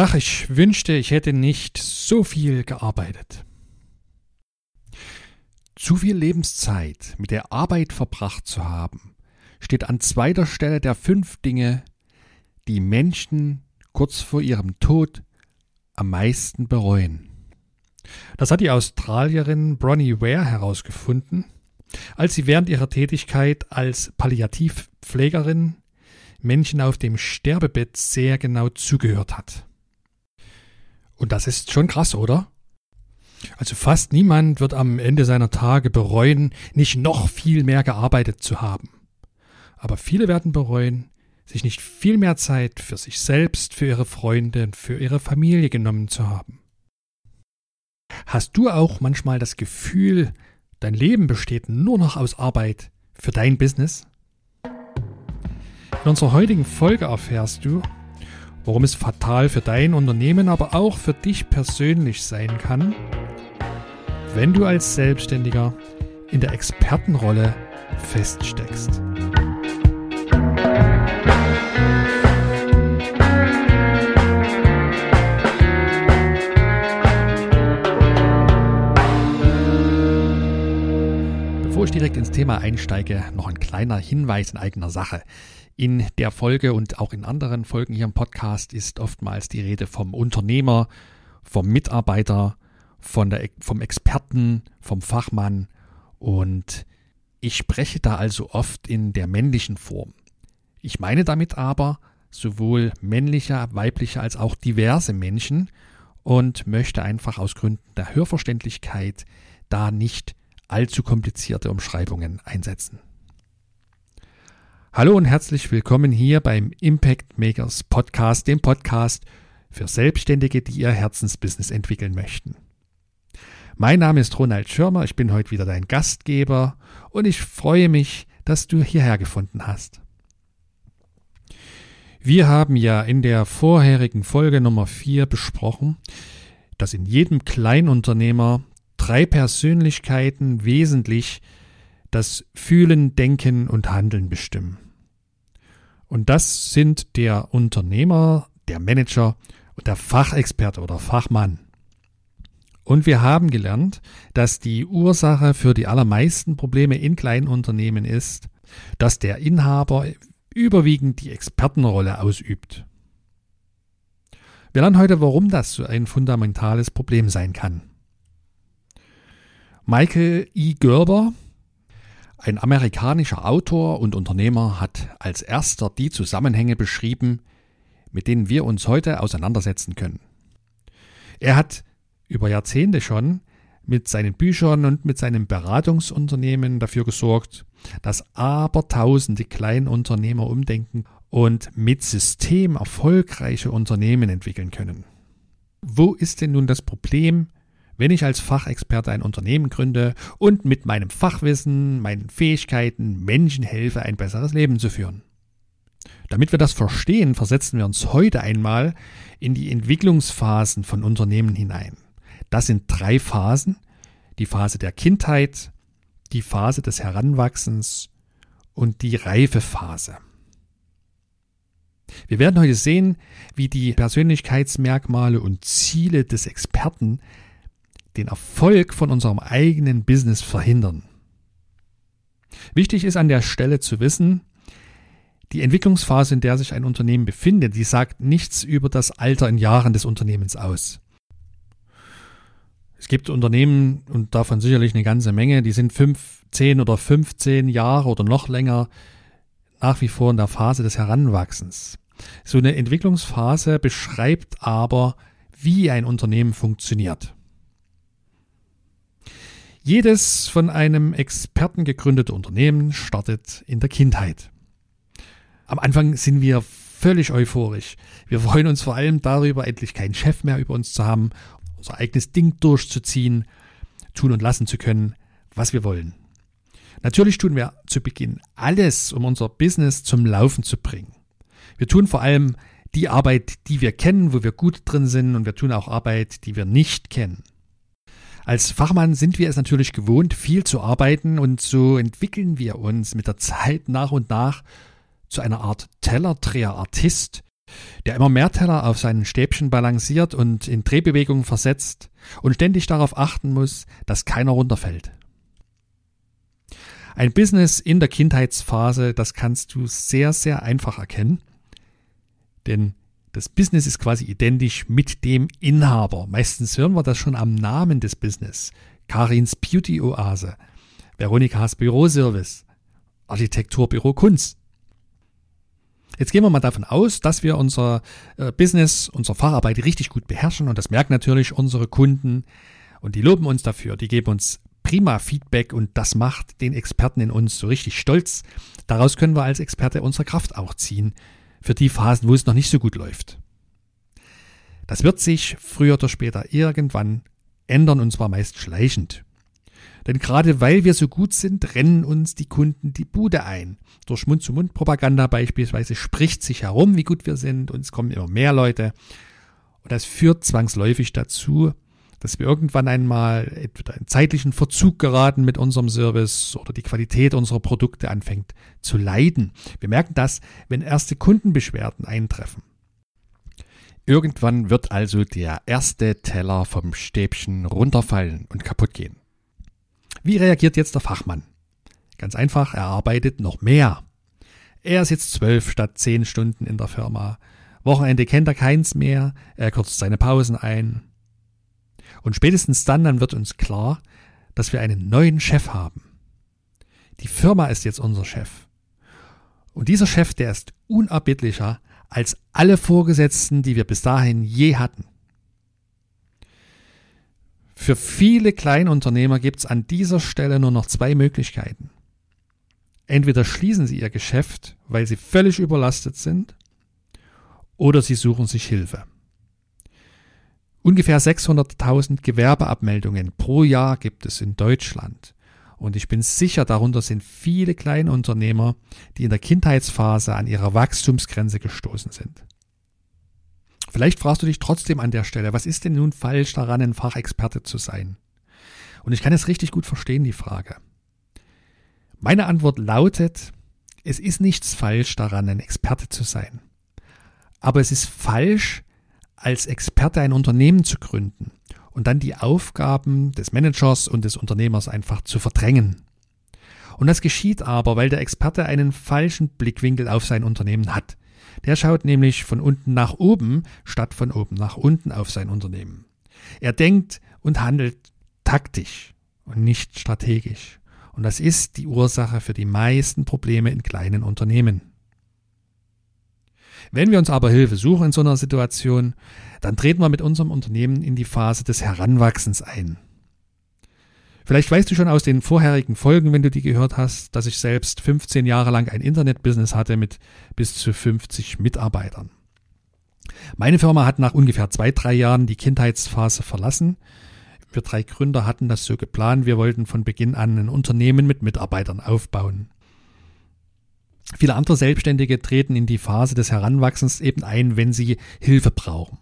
Ach, ich wünschte, ich hätte nicht so viel gearbeitet. Zu viel Lebenszeit mit der Arbeit verbracht zu haben, steht an zweiter Stelle der fünf Dinge, die Menschen kurz vor ihrem Tod am meisten bereuen. Das hat die Australierin Bronnie Ware herausgefunden, als sie während ihrer Tätigkeit als Palliativpflegerin Menschen auf dem Sterbebett sehr genau zugehört hat. Und das ist schon krass, oder? Also fast niemand wird am Ende seiner Tage bereuen, nicht noch viel mehr gearbeitet zu haben. Aber viele werden bereuen, sich nicht viel mehr Zeit für sich selbst, für ihre Freunde und für ihre Familie genommen zu haben. Hast du auch manchmal das Gefühl, dein Leben besteht nur noch aus Arbeit für dein Business? In unserer heutigen Folge erfährst du, warum es fatal für dein Unternehmen, aber auch für dich persönlich sein kann, wenn du als Selbstständiger in der Expertenrolle feststeckst. Bevor ich direkt ins Thema einsteige, noch ein kleiner Hinweis in eigener Sache. In der Folge und auch in anderen Folgen hier im Podcast ist oftmals die Rede vom Unternehmer, vom Mitarbeiter, von der, vom Experten, vom Fachmann und ich spreche da also oft in der männlichen Form. Ich meine damit aber sowohl männliche, weibliche als auch diverse Menschen und möchte einfach aus Gründen der Hörverständlichkeit da nicht allzu komplizierte Umschreibungen einsetzen. Hallo und herzlich willkommen hier beim Impact Makers Podcast, dem Podcast für Selbstständige, die ihr Herzensbusiness entwickeln möchten. Mein Name ist Ronald Schirmer, ich bin heute wieder dein Gastgeber und ich freue mich, dass du hierher gefunden hast. Wir haben ja in der vorherigen Folge Nummer 4 besprochen, dass in jedem Kleinunternehmer drei Persönlichkeiten wesentlich das Fühlen, Denken und Handeln bestimmen. Und das sind der Unternehmer, der Manager und der Fachexperte oder Fachmann. Und wir haben gelernt, dass die Ursache für die allermeisten Probleme in kleinen Unternehmen ist, dass der Inhaber überwiegend die Expertenrolle ausübt. Wir lernen heute, warum das so ein fundamentales Problem sein kann. Michael E. Gerber, ein amerikanischer Autor und Unternehmer, hat als erster die Zusammenhänge beschrieben, mit denen wir uns heute auseinandersetzen können. Er hat über Jahrzehnte schon mit seinen Büchern und mit seinem Beratungsunternehmen dafür gesorgt, dass abertausende Kleinunternehmer umdenken und mit System erfolgreiche Unternehmen entwickeln können. Wo ist denn nun das Problem, wenn ich als Fachexperte ein Unternehmen gründe und mit meinem Fachwissen, meinen Fähigkeiten Menschen helfe, ein besseres Leben zu führen? Damit wir das verstehen, versetzen wir uns heute einmal in die Entwicklungsphasen von Unternehmen hinein. Das sind drei Phasen. Die Phase der Kindheit, die Phase des Heranwachsens und die Reifephase. Wir werden heute sehen, wie die Persönlichkeitsmerkmale und Ziele des Experten den Erfolg von unserem eigenen Business verhindern. Wichtig ist an der Stelle zu wissen, die Entwicklungsphase, in der sich ein Unternehmen befindet, die sagt nichts über das Alter in Jahren des Unternehmens aus. Es gibt Unternehmen und davon sicherlich eine ganze Menge, die sind fünf, zehn oder 15 Jahre oder noch länger nach wie vor in der Phase des Heranwachsens. So eine Entwicklungsphase beschreibt aber, wie ein Unternehmen funktioniert. Jedes von einem Experten gegründete Unternehmen startet in der Kindheit. Am Anfang sind wir völlig euphorisch. Wir freuen uns vor allem darüber, endlich keinen Chef mehr über uns zu haben unser eigenes Ding durchzuziehen, tun und lassen zu können, was wir wollen. Natürlich tun wir zu Beginn alles, um unser Business zum Laufen zu bringen. Wir tun vor allem die Arbeit, die wir kennen, wo wir gut drin sind, und wir tun auch Arbeit, die wir nicht kennen. Als Fachmann sind wir es natürlich gewohnt, viel zu arbeiten, und so entwickeln wir uns mit der Zeit nach und nach zu einer Art Tellerdreher-Artist, der immer mehr Teller auf seinen Stäbchen balanciert und in Drehbewegungen versetzt und ständig darauf achten muss, dass keiner runterfällt. Ein Business in der Kindheitsphase, das kannst du sehr, sehr einfach erkennen, denn das Business ist quasi identisch mit dem Inhaber. Meistens hören wir das schon am Namen des Business. Karins Beauty Oase, Veronikas Büroservice, Architekturbüro Kunst. Jetzt gehen wir mal davon aus, dass wir unser äh, Business, unsere Facharbeit richtig gut beherrschen und das merken natürlich unsere Kunden und die loben uns dafür, die geben uns prima Feedback und das macht den Experten in uns so richtig stolz. Daraus können wir als Experte unsere Kraft auch ziehen für die Phasen, wo es noch nicht so gut läuft. Das wird sich früher oder später irgendwann ändern und zwar meist schleichend. Denn gerade weil wir so gut sind, rennen uns die Kunden die Bude ein. Durch Mund-zu-Mund-Propaganda beispielsweise spricht sich herum, wie gut wir sind und es kommen immer mehr Leute. Und das führt zwangsläufig dazu, dass wir irgendwann einmal entweder in zeitlichen Verzug geraten mit unserem Service oder die Qualität unserer Produkte anfängt zu leiden. Wir merken das, wenn erste Kundenbeschwerden eintreffen. Irgendwann wird also der erste Teller vom Stäbchen runterfallen und kaputt gehen. Wie reagiert jetzt der Fachmann? Ganz einfach, er arbeitet noch mehr. Er sitzt zwölf statt zehn Stunden in der Firma. Wochenende kennt er keins mehr, er kürzt seine Pausen ein. Und spätestens dann, dann wird uns klar, dass wir einen neuen Chef haben. Die Firma ist jetzt unser Chef. Und dieser Chef, der ist unerbittlicher als alle Vorgesetzten, die wir bis dahin je hatten. Für viele Kleinunternehmer gibt es an dieser Stelle nur noch zwei Möglichkeiten. Entweder schließen sie ihr Geschäft, weil sie völlig überlastet sind, oder sie suchen sich Hilfe. Ungefähr 600.000 Gewerbeabmeldungen pro Jahr gibt es in Deutschland. Und ich bin sicher, darunter sind viele Kleinunternehmer, die in der Kindheitsphase an ihrer Wachstumsgrenze gestoßen sind. Vielleicht fragst du dich trotzdem an der Stelle, was ist denn nun falsch daran, ein Fachexperte zu sein? Und ich kann es richtig gut verstehen, die Frage. Meine Antwort lautet, es ist nichts falsch daran, ein Experte zu sein. Aber es ist falsch, als Experte ein Unternehmen zu gründen und dann die Aufgaben des Managers und des Unternehmers einfach zu verdrängen. Und das geschieht aber, weil der Experte einen falschen Blickwinkel auf sein Unternehmen hat. Der schaut nämlich von unten nach oben statt von oben nach unten auf sein Unternehmen. Er denkt und handelt taktisch und nicht strategisch. Und das ist die Ursache für die meisten Probleme in kleinen Unternehmen. Wenn wir uns aber Hilfe suchen in so einer Situation, dann treten wir mit unserem Unternehmen in die Phase des Heranwachsens ein. Vielleicht weißt du schon aus den vorherigen Folgen, wenn du die gehört hast, dass ich selbst 15 Jahre lang ein Internetbusiness hatte mit bis zu 50 Mitarbeitern. Meine Firma hat nach ungefähr zwei, drei Jahren die Kindheitsphase verlassen. Wir drei Gründer hatten das so geplant. Wir wollten von Beginn an ein Unternehmen mit Mitarbeitern aufbauen. Viele andere Selbstständige treten in die Phase des Heranwachsens eben ein, wenn sie Hilfe brauchen.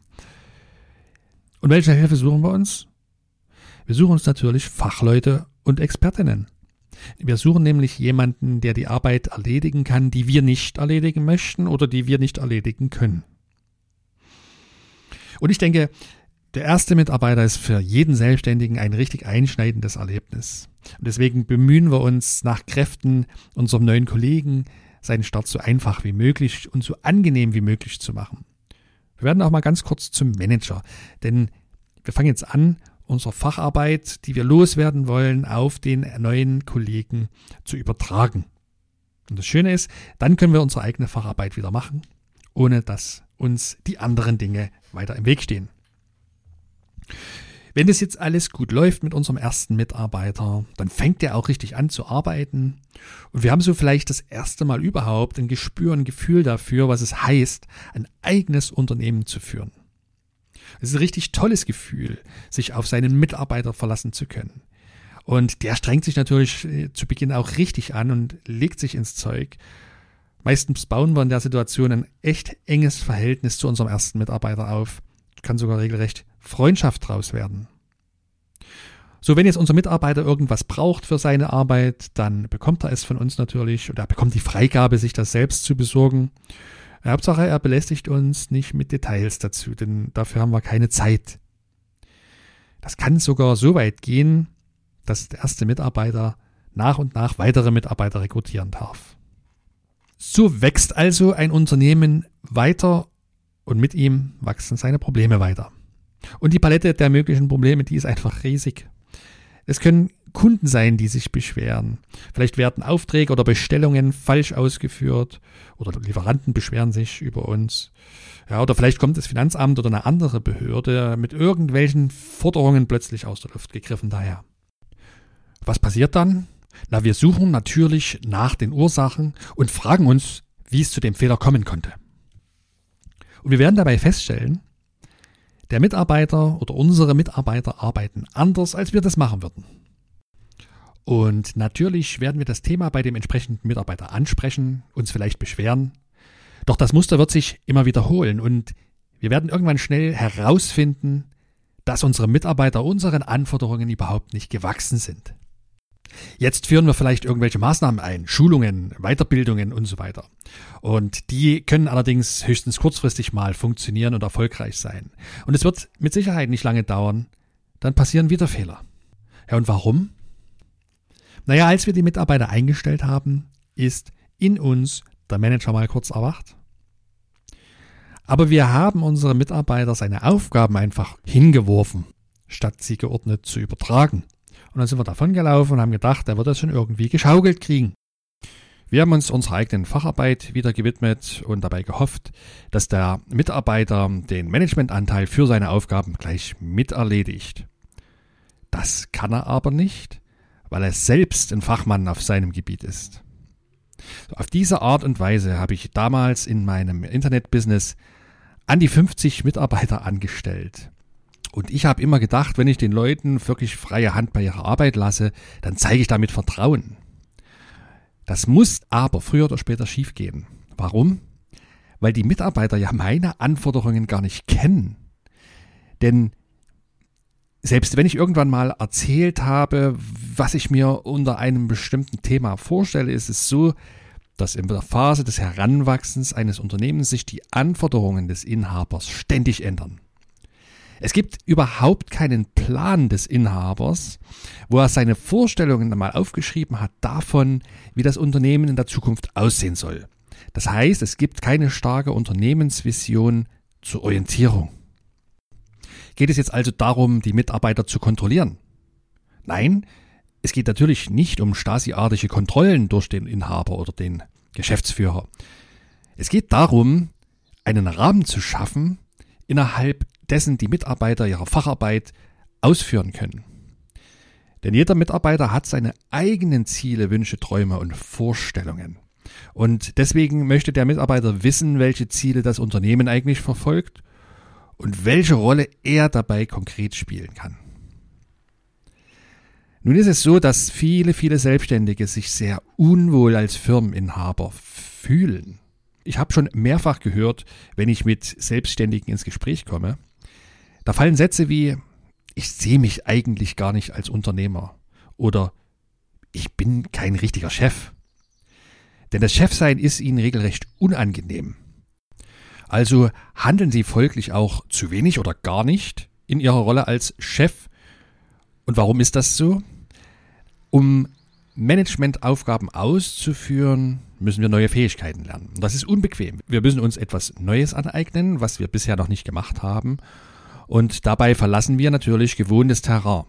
Und welche Hilfe suchen wir uns? Wir suchen uns natürlich Fachleute und Expertinnen. Wir suchen nämlich jemanden, der die Arbeit erledigen kann, die wir nicht erledigen möchten oder die wir nicht erledigen können. Und ich denke, der erste Mitarbeiter ist für jeden Selbstständigen ein richtig einschneidendes Erlebnis. Und deswegen bemühen wir uns nach Kräften, unserem neuen Kollegen seinen Start so einfach wie möglich und so angenehm wie möglich zu machen. Wir werden auch mal ganz kurz zum Manager, denn wir fangen jetzt an unsere Facharbeit, die wir loswerden wollen, auf den neuen Kollegen zu übertragen. Und das Schöne ist, dann können wir unsere eigene Facharbeit wieder machen, ohne dass uns die anderen Dinge weiter im Weg stehen. Wenn das jetzt alles gut läuft mit unserem ersten Mitarbeiter, dann fängt er auch richtig an zu arbeiten. Und wir haben so vielleicht das erste Mal überhaupt ein Gespür, ein Gefühl dafür, was es heißt, ein eigenes Unternehmen zu führen. Es ist ein richtig tolles Gefühl, sich auf seinen Mitarbeiter verlassen zu können. Und der strengt sich natürlich äh, zu Beginn auch richtig an und legt sich ins Zeug. Meistens bauen wir in der Situation ein echt enges Verhältnis zu unserem ersten Mitarbeiter auf. Kann sogar regelrecht Freundschaft draus werden. So, wenn jetzt unser Mitarbeiter irgendwas braucht für seine Arbeit, dann bekommt er es von uns natürlich oder er bekommt die Freigabe, sich das selbst zu besorgen. Hauptsache, er belästigt uns nicht mit Details dazu, denn dafür haben wir keine Zeit. Das kann sogar so weit gehen, dass der erste Mitarbeiter nach und nach weitere Mitarbeiter rekrutieren darf. So wächst also ein Unternehmen weiter und mit ihm wachsen seine Probleme weiter. Und die Palette der möglichen Probleme, die ist einfach riesig. Es können Kunden sein, die sich beschweren. Vielleicht werden Aufträge oder Bestellungen falsch ausgeführt oder Lieferanten beschweren sich über uns. Ja, oder vielleicht kommt das Finanzamt oder eine andere Behörde mit irgendwelchen Forderungen plötzlich aus der Luft gegriffen daher. Was passiert dann? Na, wir suchen natürlich nach den Ursachen und fragen uns, wie es zu dem Fehler kommen konnte. Und wir werden dabei feststellen, der Mitarbeiter oder unsere Mitarbeiter arbeiten anders, als wir das machen würden. Und natürlich werden wir das Thema bei dem entsprechenden Mitarbeiter ansprechen, uns vielleicht beschweren. Doch das Muster wird sich immer wiederholen und wir werden irgendwann schnell herausfinden, dass unsere Mitarbeiter unseren Anforderungen überhaupt nicht gewachsen sind. Jetzt führen wir vielleicht irgendwelche Maßnahmen ein, Schulungen, Weiterbildungen und so weiter. Und die können allerdings höchstens kurzfristig mal funktionieren und erfolgreich sein. Und es wird mit Sicherheit nicht lange dauern, dann passieren wieder Fehler. Ja, und warum? Naja, als wir die Mitarbeiter eingestellt haben, ist in uns der Manager mal kurz erwacht. Aber wir haben unsere Mitarbeiter seine Aufgaben einfach hingeworfen, statt sie geordnet zu übertragen. Und dann sind wir davon gelaufen und haben gedacht, er wird das schon irgendwie geschaukelt kriegen. Wir haben uns unserer eigenen Facharbeit wieder gewidmet und dabei gehofft, dass der Mitarbeiter den Managementanteil für seine Aufgaben gleich miterledigt. Das kann er aber nicht, weil er selbst ein Fachmann auf seinem Gebiet ist. Auf diese Art und Weise habe ich damals in meinem Internetbusiness an die 50 Mitarbeiter angestellt. Und ich habe immer gedacht, wenn ich den Leuten wirklich freie Hand bei ihrer Arbeit lasse, dann zeige ich damit Vertrauen. Das muss aber früher oder später schiefgehen. Warum? Weil die Mitarbeiter ja meine Anforderungen gar nicht kennen. Denn selbst wenn ich irgendwann mal erzählt habe, was ich mir unter einem bestimmten Thema vorstelle, ist es so, dass in der Phase des Heranwachsens eines Unternehmens sich die Anforderungen des Inhabers ständig ändern. Es gibt überhaupt keinen Plan des Inhabers, wo er seine Vorstellungen einmal aufgeschrieben hat davon, wie das Unternehmen in der Zukunft aussehen soll. Das heißt, es gibt keine starke Unternehmensvision zur Orientierung. Geht es jetzt also darum, die Mitarbeiter zu kontrollieren? Nein, es geht natürlich nicht um Stasi-artige Kontrollen durch den Inhaber oder den Geschäftsführer. Es geht darum, einen Rahmen zu schaffen, innerhalb dessen die Mitarbeiter ihre Facharbeit ausführen können. Denn jeder Mitarbeiter hat seine eigenen Ziele, Wünsche, Träume und Vorstellungen. Und deswegen möchte der Mitarbeiter wissen, welche Ziele das Unternehmen eigentlich verfolgt und welche Rolle er dabei konkret spielen kann. Nun ist es so, dass viele, viele Selbstständige sich sehr unwohl als Firmeninhaber fühlen. Ich habe schon mehrfach gehört, wenn ich mit Selbstständigen ins Gespräch komme, da fallen Sätze wie, ich sehe mich eigentlich gar nicht als Unternehmer oder ich bin kein richtiger Chef. Denn das Chefsein ist ihnen regelrecht unangenehm. Also handeln sie folglich auch zu wenig oder gar nicht in ihrer Rolle als Chef. Und warum ist das so? Um Managementaufgaben auszuführen, müssen wir neue Fähigkeiten lernen. Das ist unbequem. Wir müssen uns etwas Neues aneignen, was wir bisher noch nicht gemacht haben. Und dabei verlassen wir natürlich gewohntes Terrain.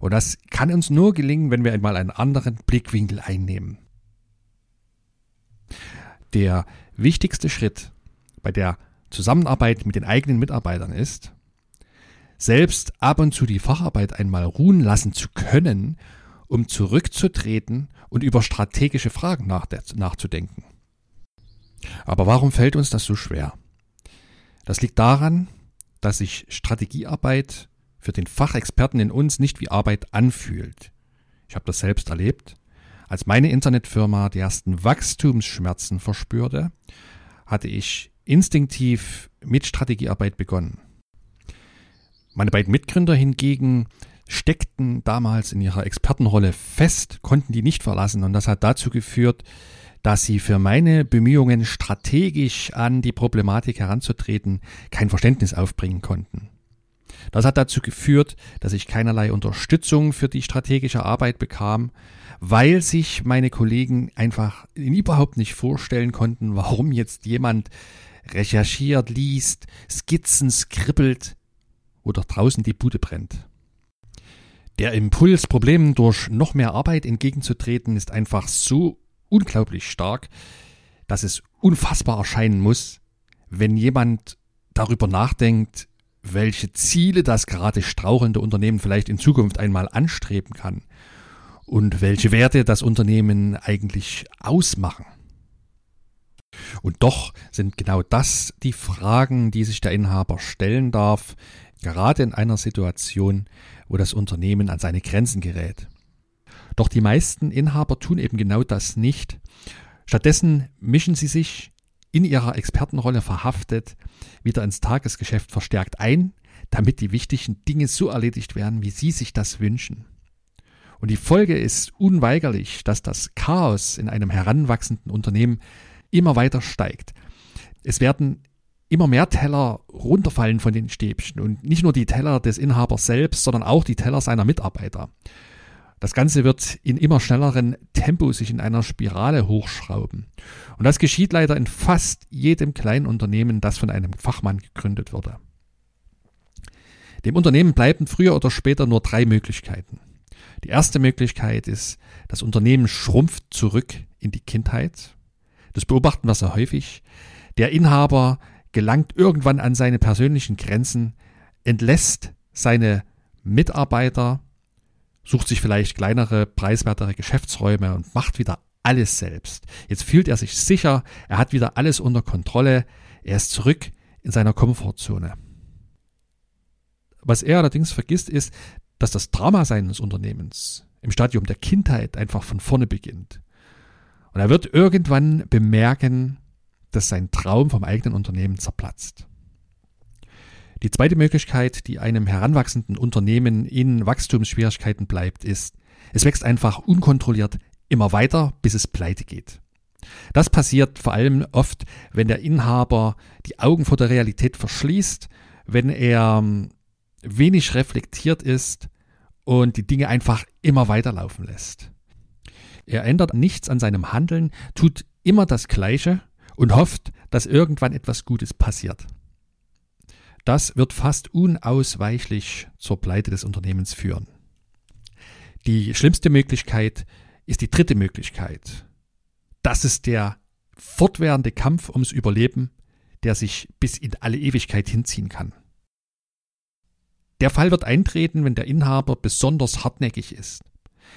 Und das kann uns nur gelingen, wenn wir einmal einen anderen Blickwinkel einnehmen. Der wichtigste Schritt bei der Zusammenarbeit mit den eigenen Mitarbeitern ist, selbst ab und zu die Facharbeit einmal ruhen lassen zu können, um zurückzutreten und über strategische Fragen nachzudenken. Aber warum fällt uns das so schwer? Das liegt daran, dass sich Strategiearbeit für den Fachexperten in uns nicht wie Arbeit anfühlt. Ich habe das selbst erlebt. Als meine Internetfirma die ersten Wachstumsschmerzen verspürte, hatte ich instinktiv mit Strategiearbeit begonnen. Meine beiden Mitgründer hingegen steckten damals in ihrer Expertenrolle fest, konnten die nicht verlassen und das hat dazu geführt, dass sie für meine Bemühungen, strategisch an die Problematik heranzutreten, kein Verständnis aufbringen konnten. Das hat dazu geführt, dass ich keinerlei Unterstützung für die strategische Arbeit bekam, weil sich meine Kollegen einfach überhaupt nicht vorstellen konnten, warum jetzt jemand recherchiert, liest, Skizzen skribbelt, doch draußen die Bude brennt. Der Impuls, Problemen durch noch mehr Arbeit entgegenzutreten, ist einfach so unglaublich stark, dass es unfassbar erscheinen muss, wenn jemand darüber nachdenkt, welche Ziele das gerade strauchelnde Unternehmen vielleicht in Zukunft einmal anstreben kann und welche Werte das Unternehmen eigentlich ausmachen. Und doch sind genau das die Fragen, die sich der Inhaber stellen darf, gerade in einer Situation, wo das Unternehmen an seine Grenzen gerät. Doch die meisten Inhaber tun eben genau das nicht. Stattdessen mischen sie sich in ihrer Expertenrolle verhaftet wieder ins Tagesgeschäft verstärkt ein, damit die wichtigen Dinge so erledigt werden, wie sie sich das wünschen. Und die Folge ist unweigerlich, dass das Chaos in einem heranwachsenden Unternehmen immer weiter steigt. Es werden immer mehr Teller runterfallen von den Stäbchen und nicht nur die Teller des Inhabers selbst, sondern auch die Teller seiner Mitarbeiter. Das Ganze wird in immer schnelleren Tempo sich in einer Spirale hochschrauben. Und das geschieht leider in fast jedem kleinen Unternehmen, das von einem Fachmann gegründet wurde. Dem Unternehmen bleiben früher oder später nur drei Möglichkeiten. Die erste Möglichkeit ist, das Unternehmen schrumpft zurück in die Kindheit. Das beobachten wir sehr häufig. Der Inhaber gelangt irgendwann an seine persönlichen Grenzen, entlässt seine Mitarbeiter, sucht sich vielleicht kleinere, preiswertere Geschäftsräume und macht wieder alles selbst. Jetzt fühlt er sich sicher, er hat wieder alles unter Kontrolle, er ist zurück in seiner Komfortzone. Was er allerdings vergisst, ist, dass das Drama seines Unternehmens im Stadium der Kindheit einfach von vorne beginnt. Und er wird irgendwann bemerken, dass sein Traum vom eigenen Unternehmen zerplatzt. Die zweite Möglichkeit, die einem heranwachsenden Unternehmen in Wachstumsschwierigkeiten bleibt, ist, es wächst einfach unkontrolliert immer weiter, bis es pleite geht. Das passiert vor allem oft, wenn der Inhaber die Augen vor der Realität verschließt, wenn er ähm, wenig reflektiert ist und die Dinge einfach immer weiterlaufen lässt. Er ändert nichts an seinem Handeln, tut immer das Gleiche und hofft, dass irgendwann etwas Gutes passiert. Das wird fast unausweichlich zur Pleite des Unternehmens führen. Die schlimmste Möglichkeit ist die dritte Möglichkeit. Das ist der fortwährende Kampf ums Überleben, der sich bis in alle Ewigkeit hinziehen kann. Der Fall wird eintreten, wenn der Inhaber besonders hartnäckig ist.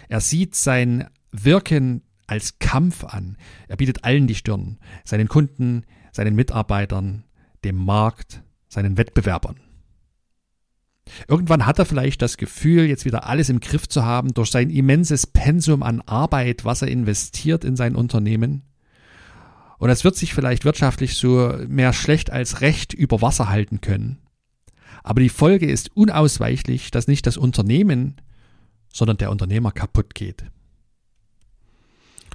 Er sieht sein Wirken als Kampf an. Er bietet allen die Stirn, seinen Kunden, seinen Mitarbeitern, dem Markt, seinen Wettbewerbern. Irgendwann hat er vielleicht das Gefühl, jetzt wieder alles im Griff zu haben durch sein immenses Pensum an Arbeit, was er investiert in sein Unternehmen. Und es wird sich vielleicht wirtschaftlich so mehr schlecht als recht über Wasser halten können. Aber die Folge ist unausweichlich, dass nicht das Unternehmen, sondern der Unternehmer kaputt geht.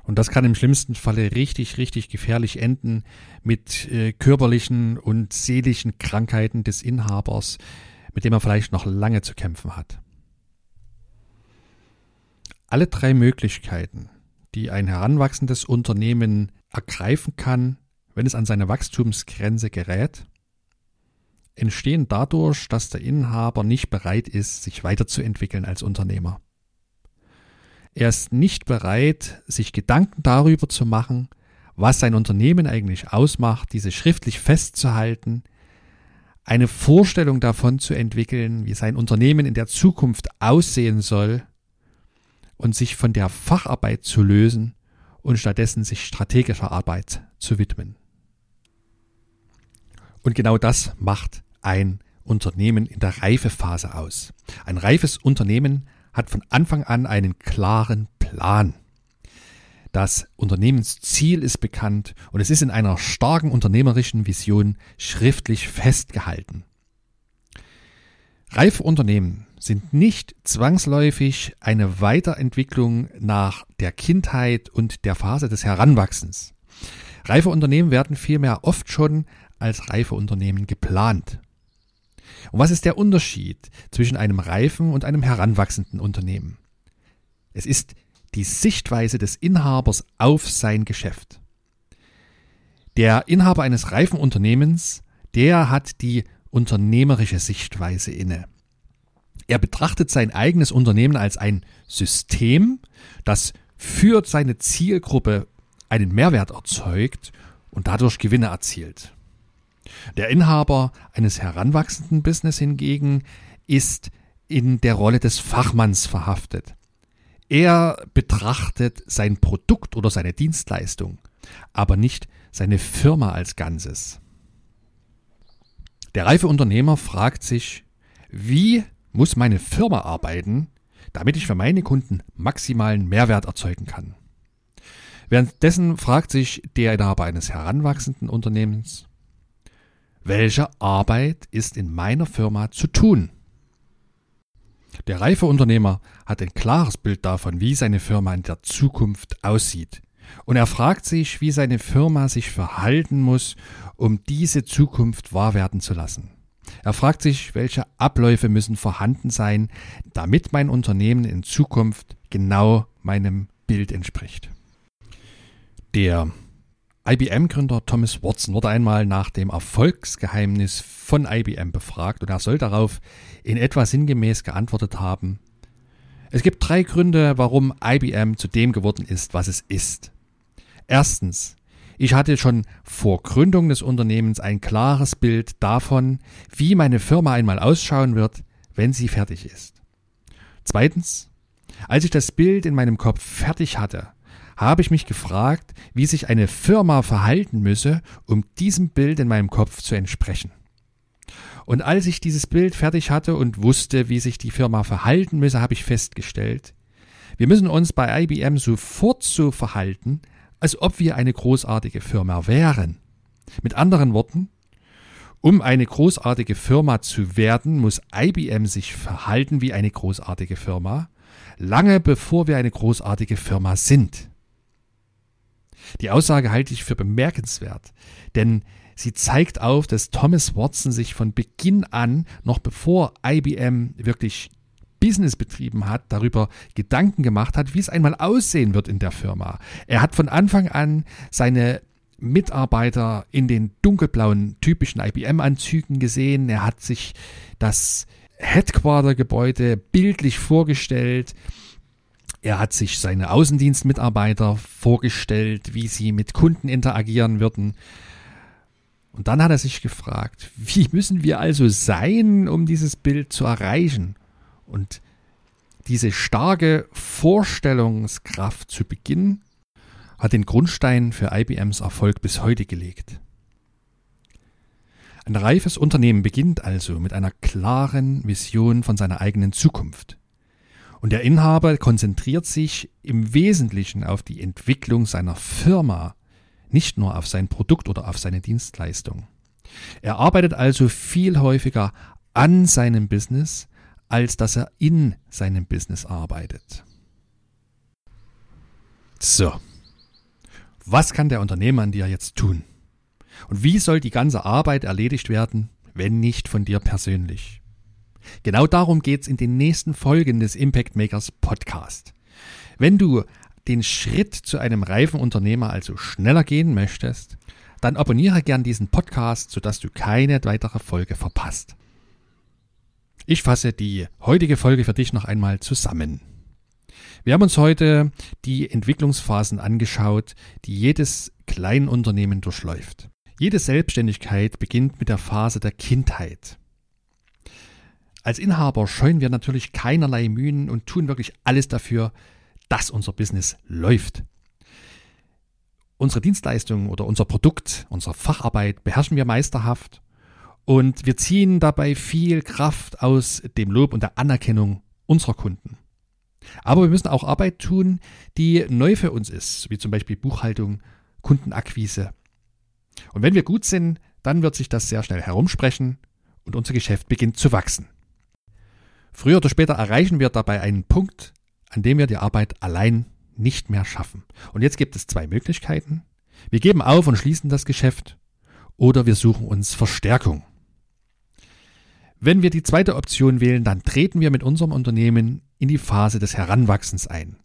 Und das kann im schlimmsten Falle richtig, richtig gefährlich enden mit äh, körperlichen und seelischen Krankheiten des Inhabers, mit dem er vielleicht noch lange zu kämpfen hat. Alle drei Möglichkeiten, die ein heranwachsendes Unternehmen ergreifen kann, wenn es an seine Wachstumsgrenze gerät, entstehen dadurch, dass der Inhaber nicht bereit ist, sich weiterzuentwickeln als Unternehmer. Er ist nicht bereit, sich Gedanken darüber zu machen, was sein Unternehmen eigentlich ausmacht, diese schriftlich festzuhalten, eine Vorstellung davon zu entwickeln, wie sein Unternehmen in der Zukunft aussehen soll und sich von der Facharbeit zu lösen und stattdessen sich strategischer Arbeit zu widmen. Und genau das macht ein Unternehmen in der Reifephase aus. Ein reifes Unternehmen hat von Anfang an einen klaren Plan. Das Unternehmensziel ist bekannt und es ist in einer starken unternehmerischen Vision schriftlich festgehalten. Reife Unternehmen sind nicht zwangsläufig eine Weiterentwicklung nach der Kindheit und der Phase des Heranwachsens. Reife Unternehmen werden vielmehr oft schon als reife Unternehmen geplant. Und was ist der Unterschied zwischen einem reifen und einem heranwachsenden Unternehmen? Es ist die Sichtweise des Inhabers auf sein Geschäft. Der Inhaber eines reifen Unternehmens, der hat die unternehmerische Sichtweise inne. Er betrachtet sein eigenes Unternehmen als ein System, das für seine Zielgruppe einen Mehrwert erzeugt und dadurch Gewinne erzielt. Der Inhaber eines heranwachsenden Business hingegen ist in der Rolle des Fachmanns verhaftet. Er betrachtet sein Produkt oder seine Dienstleistung, aber nicht seine Firma als Ganzes. Der reife Unternehmer fragt sich, wie muss meine Firma arbeiten, damit ich für meine Kunden maximalen Mehrwert erzeugen kann. Währenddessen fragt sich der Inhaber eines heranwachsenden Unternehmens, welche Arbeit ist in meiner Firma zu tun? Der reife Unternehmer hat ein klares Bild davon, wie seine Firma in der Zukunft aussieht. Und er fragt sich, wie seine Firma sich verhalten muss, um diese Zukunft wahr werden zu lassen. Er fragt sich, welche Abläufe müssen vorhanden sein, damit mein Unternehmen in Zukunft genau meinem Bild entspricht. Der IBM-Gründer Thomas Watson wurde einmal nach dem Erfolgsgeheimnis von IBM befragt und er soll darauf in etwa sinngemäß geantwortet haben, es gibt drei Gründe, warum IBM zu dem geworden ist, was es ist. Erstens, ich hatte schon vor Gründung des Unternehmens ein klares Bild davon, wie meine Firma einmal ausschauen wird, wenn sie fertig ist. Zweitens, als ich das Bild in meinem Kopf fertig hatte, habe ich mich gefragt, wie sich eine Firma verhalten müsse, um diesem Bild in meinem Kopf zu entsprechen. Und als ich dieses Bild fertig hatte und wusste, wie sich die Firma verhalten müsse, habe ich festgestellt, wir müssen uns bei IBM sofort so verhalten, als ob wir eine großartige Firma wären. Mit anderen Worten, um eine großartige Firma zu werden, muss IBM sich verhalten wie eine großartige Firma, lange bevor wir eine großartige Firma sind. Die Aussage halte ich für bemerkenswert, denn sie zeigt auf, dass Thomas Watson sich von Beginn an, noch bevor IBM wirklich Business betrieben hat, darüber Gedanken gemacht hat, wie es einmal aussehen wird in der Firma. Er hat von Anfang an seine Mitarbeiter in den dunkelblauen typischen IBM-Anzügen gesehen. Er hat sich das Headquarter-Gebäude bildlich vorgestellt. Er hat sich seine Außendienstmitarbeiter vorgestellt, wie sie mit Kunden interagieren würden. Und dann hat er sich gefragt, wie müssen wir also sein, um dieses Bild zu erreichen? Und diese starke Vorstellungskraft zu Beginn hat den Grundstein für IBMs Erfolg bis heute gelegt. Ein reifes Unternehmen beginnt also mit einer klaren Vision von seiner eigenen Zukunft. Und der Inhaber konzentriert sich im Wesentlichen auf die Entwicklung seiner Firma, nicht nur auf sein Produkt oder auf seine Dienstleistung. Er arbeitet also viel häufiger an seinem Business als dass er in seinem Business arbeitet. So, was kann der Unternehmer an dir jetzt tun? Und wie soll die ganze Arbeit erledigt werden, wenn nicht von dir persönlich? Genau darum geht es in den nächsten Folgen des Impact Makers Podcast. Wenn du den Schritt zu einem reifen Unternehmer also schneller gehen möchtest, dann abonniere gern diesen Podcast, sodass du keine weitere Folge verpasst. Ich fasse die heutige Folge für dich noch einmal zusammen. Wir haben uns heute die Entwicklungsphasen angeschaut, die jedes Kleinunternehmen durchläuft. Jede Selbstständigkeit beginnt mit der Phase der Kindheit. Als Inhaber scheuen wir natürlich keinerlei Mühen und tun wirklich alles dafür, dass unser Business läuft. Unsere Dienstleistung oder unser Produkt, unsere Facharbeit beherrschen wir meisterhaft und wir ziehen dabei viel Kraft aus dem Lob und der Anerkennung unserer Kunden. Aber wir müssen auch Arbeit tun, die neu für uns ist, wie zum Beispiel Buchhaltung, Kundenakquise. Und wenn wir gut sind, dann wird sich das sehr schnell herumsprechen und unser Geschäft beginnt zu wachsen. Früher oder später erreichen wir dabei einen Punkt, an dem wir die Arbeit allein nicht mehr schaffen. Und jetzt gibt es zwei Möglichkeiten. Wir geben auf und schließen das Geschäft oder wir suchen uns Verstärkung. Wenn wir die zweite Option wählen, dann treten wir mit unserem Unternehmen in die Phase des Heranwachsens ein.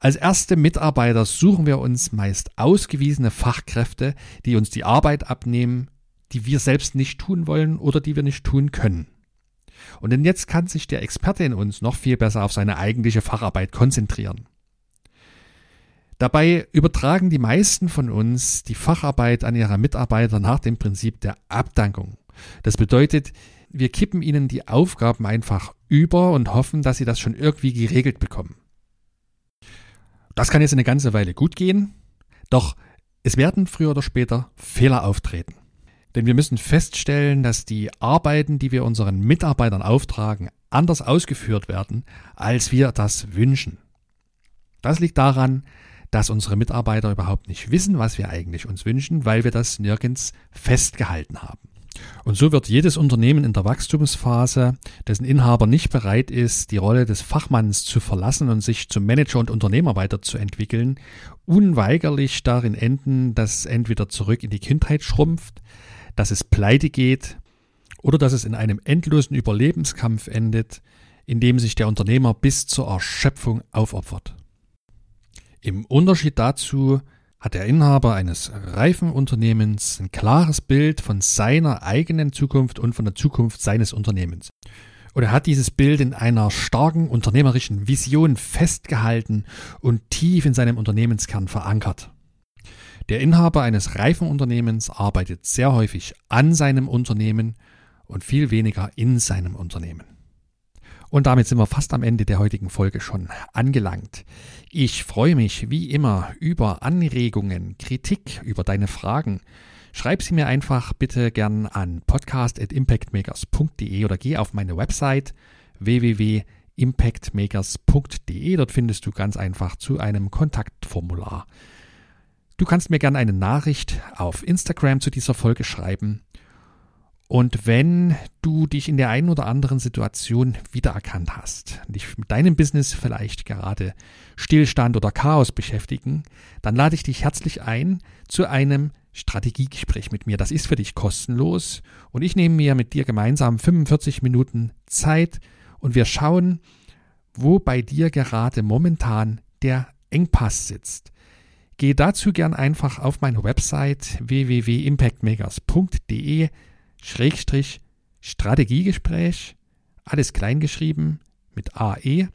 Als erste Mitarbeiter suchen wir uns meist ausgewiesene Fachkräfte, die uns die Arbeit abnehmen, die wir selbst nicht tun wollen oder die wir nicht tun können. Und denn jetzt kann sich der Experte in uns noch viel besser auf seine eigentliche Facharbeit konzentrieren. Dabei übertragen die meisten von uns die Facharbeit an ihre Mitarbeiter nach dem Prinzip der Abdankung. Das bedeutet, wir kippen ihnen die Aufgaben einfach über und hoffen, dass sie das schon irgendwie geregelt bekommen. Das kann jetzt eine ganze Weile gut gehen, doch es werden früher oder später Fehler auftreten. Denn wir müssen feststellen, dass die Arbeiten, die wir unseren Mitarbeitern auftragen, anders ausgeführt werden, als wir das wünschen. Das liegt daran, dass unsere Mitarbeiter überhaupt nicht wissen, was wir eigentlich uns wünschen, weil wir das nirgends festgehalten haben. Und so wird jedes Unternehmen in der Wachstumsphase, dessen Inhaber nicht bereit ist, die Rolle des Fachmanns zu verlassen und sich zum Manager und Unternehmer weiterzuentwickeln, unweigerlich darin enden, dass entweder zurück in die Kindheit schrumpft, dass es pleite geht oder dass es in einem endlosen Überlebenskampf endet, in dem sich der Unternehmer bis zur Erschöpfung aufopfert. Im Unterschied dazu hat der Inhaber eines reifen Unternehmens ein klares Bild von seiner eigenen Zukunft und von der Zukunft seines Unternehmens. Und er hat dieses Bild in einer starken unternehmerischen Vision festgehalten und tief in seinem Unternehmenskern verankert. Der Inhaber eines reifen Unternehmens arbeitet sehr häufig an seinem Unternehmen und viel weniger in seinem Unternehmen. Und damit sind wir fast am Ende der heutigen Folge schon angelangt. Ich freue mich wie immer über Anregungen, Kritik, über deine Fragen. Schreib sie mir einfach bitte gern an podcast.impactmakers.de oder geh auf meine Website www.impactmakers.de. Dort findest du ganz einfach zu einem Kontaktformular. Du kannst mir gerne eine Nachricht auf Instagram zu dieser Folge schreiben. Und wenn du dich in der einen oder anderen Situation wiedererkannt hast, dich mit deinem Business vielleicht gerade Stillstand oder Chaos beschäftigen, dann lade ich dich herzlich ein zu einem Strategiegespräch mit mir. Das ist für dich kostenlos und ich nehme mir mit dir gemeinsam 45 Minuten Zeit und wir schauen, wo bei dir gerade momentan der Engpass sitzt. Gehe dazu gern einfach auf meine Website www.impactmakers.de Schrägstrich Strategiegespräch, alles kleingeschrieben mit AE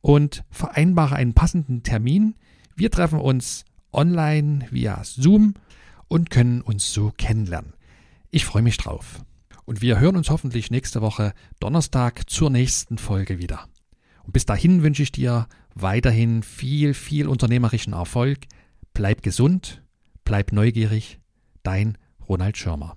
und vereinbare einen passenden Termin. Wir treffen uns online via Zoom und können uns so kennenlernen. Ich freue mich drauf. Und wir hören uns hoffentlich nächste Woche Donnerstag zur nächsten Folge wieder. Und bis dahin wünsche ich dir weiterhin viel, viel unternehmerischen Erfolg. Bleib gesund, bleib neugierig, dein Ronald Schirmer.